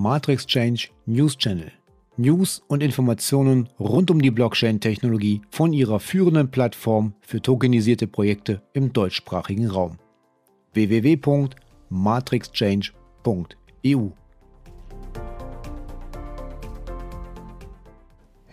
Matrix Change News Channel. News und Informationen rund um die Blockchain-Technologie von ihrer führenden Plattform für tokenisierte Projekte im deutschsprachigen Raum. www.matrixchange.eu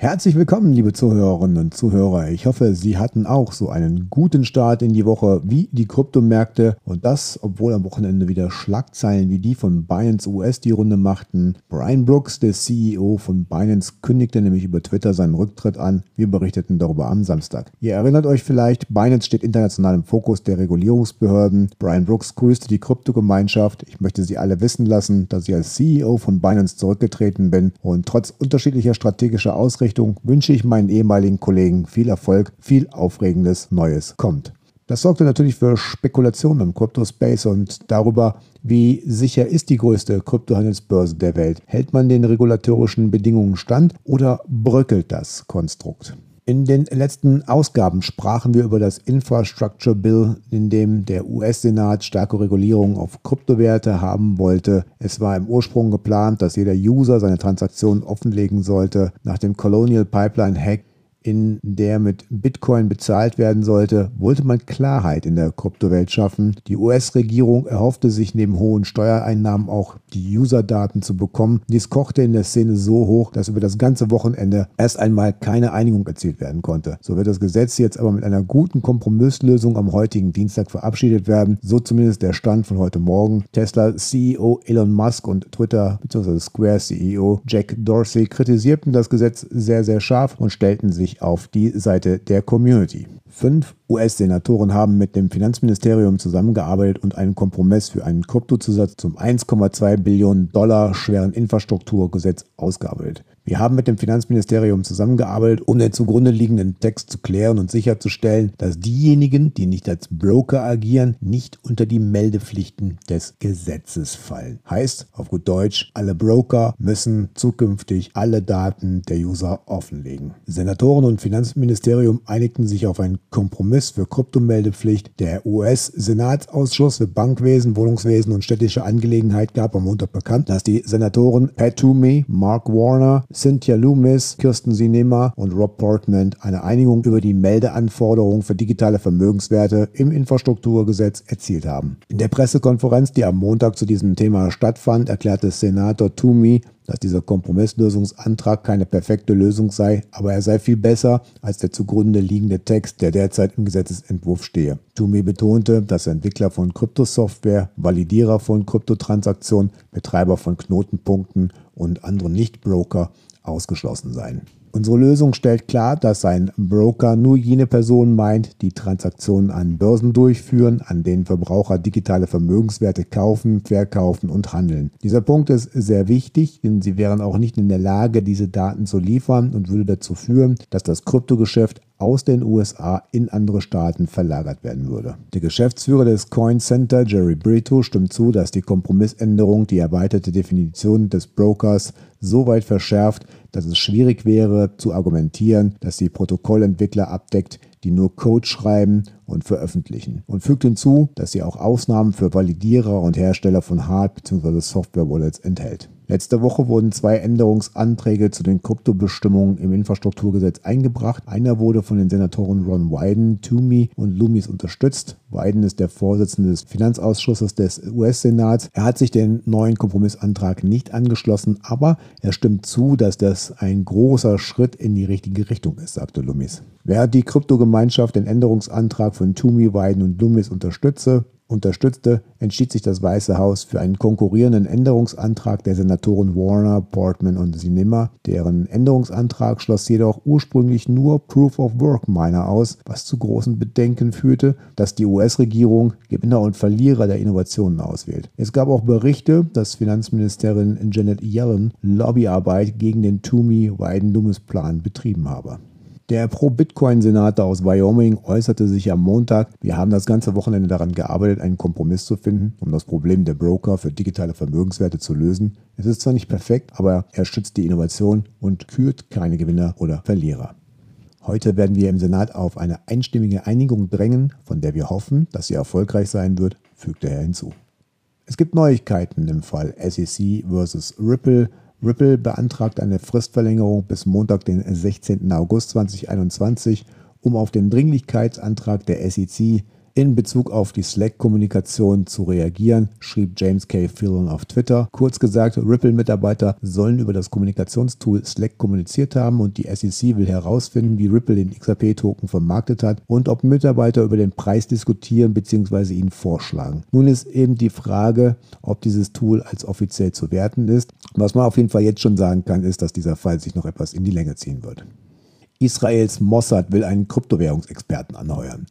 Herzlich willkommen, liebe Zuhörerinnen und Zuhörer. Ich hoffe, Sie hatten auch so einen guten Start in die Woche wie die Kryptomärkte und das, obwohl am Wochenende wieder Schlagzeilen wie die von Binance US die Runde machten. Brian Brooks, der CEO von Binance, kündigte nämlich über Twitter seinen Rücktritt an. Wir berichteten darüber am Samstag. Ihr erinnert euch vielleicht, Binance steht international im Fokus der Regulierungsbehörden. Brian Brooks grüßte die Kryptogemeinschaft. Ich möchte Sie alle wissen lassen, dass ich als CEO von Binance zurückgetreten bin und trotz unterschiedlicher strategischer Ausrichtungen Richtung wünsche ich meinen ehemaligen Kollegen viel Erfolg, viel Aufregendes Neues kommt. Das sorgte natürlich für Spekulationen im Kryptospace und darüber, wie sicher ist die größte Kryptohandelsbörse der Welt. Hält man den regulatorischen Bedingungen stand oder bröckelt das Konstrukt? In den letzten Ausgaben sprachen wir über das Infrastructure Bill, in dem der US-Senat starke Regulierung auf Kryptowerte haben wollte. Es war im Ursprung geplant, dass jeder User seine Transaktionen offenlegen sollte. Nach dem Colonial Pipeline Hack in der mit Bitcoin bezahlt werden sollte, wollte man Klarheit in der Kryptowelt schaffen. Die US-Regierung erhoffte sich neben hohen Steuereinnahmen auch die User-Daten zu bekommen. Dies kochte in der Szene so hoch, dass über das ganze Wochenende erst einmal keine Einigung erzielt werden konnte. So wird das Gesetz jetzt aber mit einer guten Kompromisslösung am heutigen Dienstag verabschiedet werden. So zumindest der Stand von heute Morgen. Tesla CEO Elon Musk und Twitter bzw. Square CEO Jack Dorsey kritisierten das Gesetz sehr, sehr scharf und stellten sich auf die Seite der Community. Fünf US-Senatoren haben mit dem Finanzministerium zusammengearbeitet und einen Kompromiss für einen Kryptozusatz zum 1,2 Billionen Dollar schweren Infrastrukturgesetz ausgearbeitet. Wir haben mit dem Finanzministerium zusammengearbeitet, um den zugrunde liegenden Text zu klären und sicherzustellen, dass diejenigen, die nicht als Broker agieren, nicht unter die Meldepflichten des Gesetzes fallen. Heißt, auf gut Deutsch, alle Broker müssen zukünftig alle Daten der User offenlegen. Senatoren und Finanzministerium einigten sich auf einen Kompromiss für Kryptomeldepflicht. Der US-Senatsausschuss für Bankwesen, Wohnungswesen und städtische Angelegenheit gab am Montag bekannt, dass die Senatoren Pat Toomey, Mark Warner, Cynthia Loomis, Kirsten Sinema und Rob Portman eine Einigung über die Meldeanforderungen für digitale Vermögenswerte im Infrastrukturgesetz erzielt haben. In der Pressekonferenz, die am Montag zu diesem Thema stattfand, erklärte Senator Toomey, dass dieser Kompromisslösungsantrag keine perfekte Lösung sei, aber er sei viel besser als der zugrunde liegende Text, der derzeit im Gesetzesentwurf stehe. Toomey betonte, dass Entwickler von Kryptosoftware, Validierer von Kryptotransaktionen, Betreiber von Knotenpunkten und andere Nicht-Broker ausgeschlossen seien. Unsere Lösung stellt klar, dass ein Broker nur jene Personen meint, die Transaktionen an Börsen durchführen, an denen Verbraucher digitale Vermögenswerte kaufen, verkaufen und handeln. Dieser Punkt ist sehr wichtig, denn sie wären auch nicht in der Lage, diese Daten zu liefern und würde dazu führen, dass das Kryptogeschäft aus den USA in andere Staaten verlagert werden würde. Der Geschäftsführer des Coin Center, Jerry Brito, stimmt zu, dass die Kompromissänderung die erweiterte Definition des Brokers so weit verschärft, dass es schwierig wäre zu argumentieren, dass die Protokollentwickler abdeckt, die nur Code schreiben und veröffentlichen. Und fügt hinzu, dass sie auch Ausnahmen für Validierer und Hersteller von Hard- bzw. Software-Wallets enthält. Letzte Woche wurden zwei Änderungsanträge zu den Kryptobestimmungen im Infrastrukturgesetz eingebracht. Einer wurde von den Senatoren Ron Wyden, Toomey und Loomis unterstützt. Wyden ist der Vorsitzende des Finanzausschusses des US-Senats. Er hat sich den neuen Kompromissantrag nicht angeschlossen, aber er stimmt zu, dass das ein großer Schritt in die richtige Richtung ist, sagte Loomis. Während die Kryptogemeinschaft den Änderungsantrag von Toomey, Wyden und Loomis unterstütze, unterstützte, entschied sich das Weiße Haus für einen konkurrierenden Änderungsantrag der Senatoren Warner, Portman und Sinema. Deren Änderungsantrag schloss jedoch ursprünglich nur Proof of Work Miner aus, was zu großen Bedenken führte, dass die US-Regierung Gewinner und Verlierer der Innovationen auswählt. Es gab auch Berichte, dass Finanzministerin Janet Yellen Lobbyarbeit gegen den Toomey-Wyden-Loomis-Plan betrieben habe. Der Pro-Bitcoin-Senator aus Wyoming äußerte sich am Montag, wir haben das ganze Wochenende daran gearbeitet, einen Kompromiss zu finden, um das Problem der Broker für digitale Vermögenswerte zu lösen. Es ist zwar nicht perfekt, aber er schützt die Innovation und kürt keine Gewinner oder Verlierer. Heute werden wir im Senat auf eine einstimmige Einigung drängen, von der wir hoffen, dass sie erfolgreich sein wird, fügte er hinzu. Es gibt Neuigkeiten im Fall SEC versus Ripple. Ripple beantragt eine Fristverlängerung bis Montag, den 16. August 2021, um auf den Dringlichkeitsantrag der SEC in Bezug auf die Slack-Kommunikation zu reagieren, schrieb James K. Fillon auf Twitter. Kurz gesagt, Ripple-Mitarbeiter sollen über das Kommunikationstool Slack kommuniziert haben und die SEC will herausfinden, wie Ripple den XRP-Token vermarktet hat und ob Mitarbeiter über den Preis diskutieren bzw. ihn vorschlagen. Nun ist eben die Frage, ob dieses Tool als offiziell zu werten ist. Was man auf jeden Fall jetzt schon sagen kann, ist, dass dieser Fall sich noch etwas in die Länge ziehen wird. Israels Mossad will einen Kryptowährungsexperten anheuern.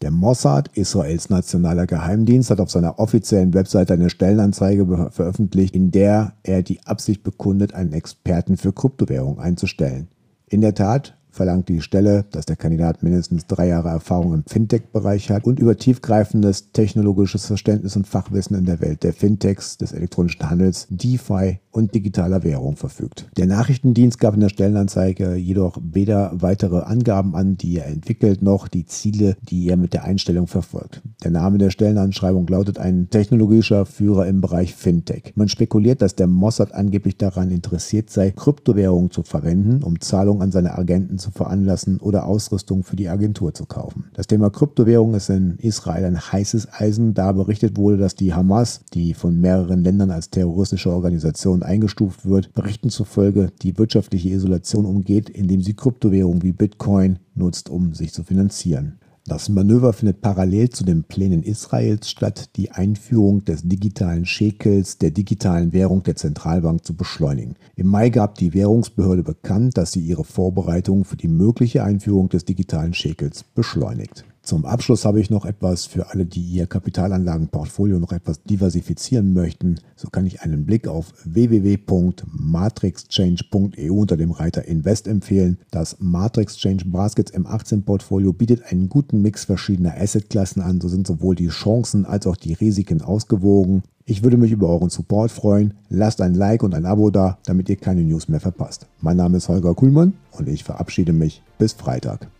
Der Mossad, Israels nationaler Geheimdienst, hat auf seiner offiziellen Webseite eine Stellenanzeige veröffentlicht, in der er die Absicht bekundet, einen Experten für Kryptowährung einzustellen. In der Tat verlangt die Stelle, dass der Kandidat mindestens drei Jahre Erfahrung im Fintech-Bereich hat und über tiefgreifendes technologisches Verständnis und Fachwissen in der Welt der Fintechs, des elektronischen Handels, DeFi und digitaler Währung verfügt. Der Nachrichtendienst gab in der Stellenanzeige jedoch weder weitere Angaben an, die er entwickelt, noch die Ziele, die er mit der Einstellung verfolgt. Der Name der Stellenanschreibung lautet ein technologischer Führer im Bereich Fintech. Man spekuliert, dass der Mossad angeblich daran interessiert sei, Kryptowährungen zu verwenden, um Zahlungen an seine Agenten zu veranlassen oder Ausrüstung für die Agentur zu kaufen. Das Thema Kryptowährung ist in Israel ein heißes Eisen, da berichtet wurde, dass die Hamas, die von mehreren Ländern als terroristische Organisation eingestuft wird, Berichten zufolge die wirtschaftliche Isolation umgeht, indem sie Kryptowährungen wie Bitcoin nutzt, um sich zu finanzieren. Das Manöver findet parallel zu den Plänen Israels statt, die Einführung des digitalen Schekels, der digitalen Währung der Zentralbank, zu beschleunigen. Im Mai gab die Währungsbehörde bekannt, dass sie ihre Vorbereitungen für die mögliche Einführung des digitalen Schekels beschleunigt. Zum Abschluss habe ich noch etwas für alle, die ihr Kapitalanlagenportfolio noch etwas diversifizieren möchten. So kann ich einen Blick auf www.matrixchange.eu unter dem Reiter Invest empfehlen. Das Matrix Change Baskets M18 Portfolio bietet einen guten Mix verschiedener Assetklassen an. So sind sowohl die Chancen als auch die Risiken ausgewogen. Ich würde mich über euren Support freuen. Lasst ein Like und ein Abo da, damit ihr keine News mehr verpasst. Mein Name ist Holger Kuhlmann und ich verabschiede mich. Bis Freitag.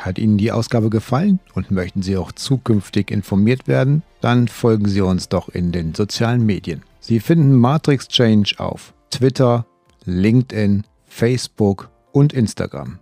Hat Ihnen die Ausgabe gefallen und möchten Sie auch zukünftig informiert werden? Dann folgen Sie uns doch in den sozialen Medien. Sie finden Matrix Change auf Twitter, LinkedIn, Facebook und Instagram.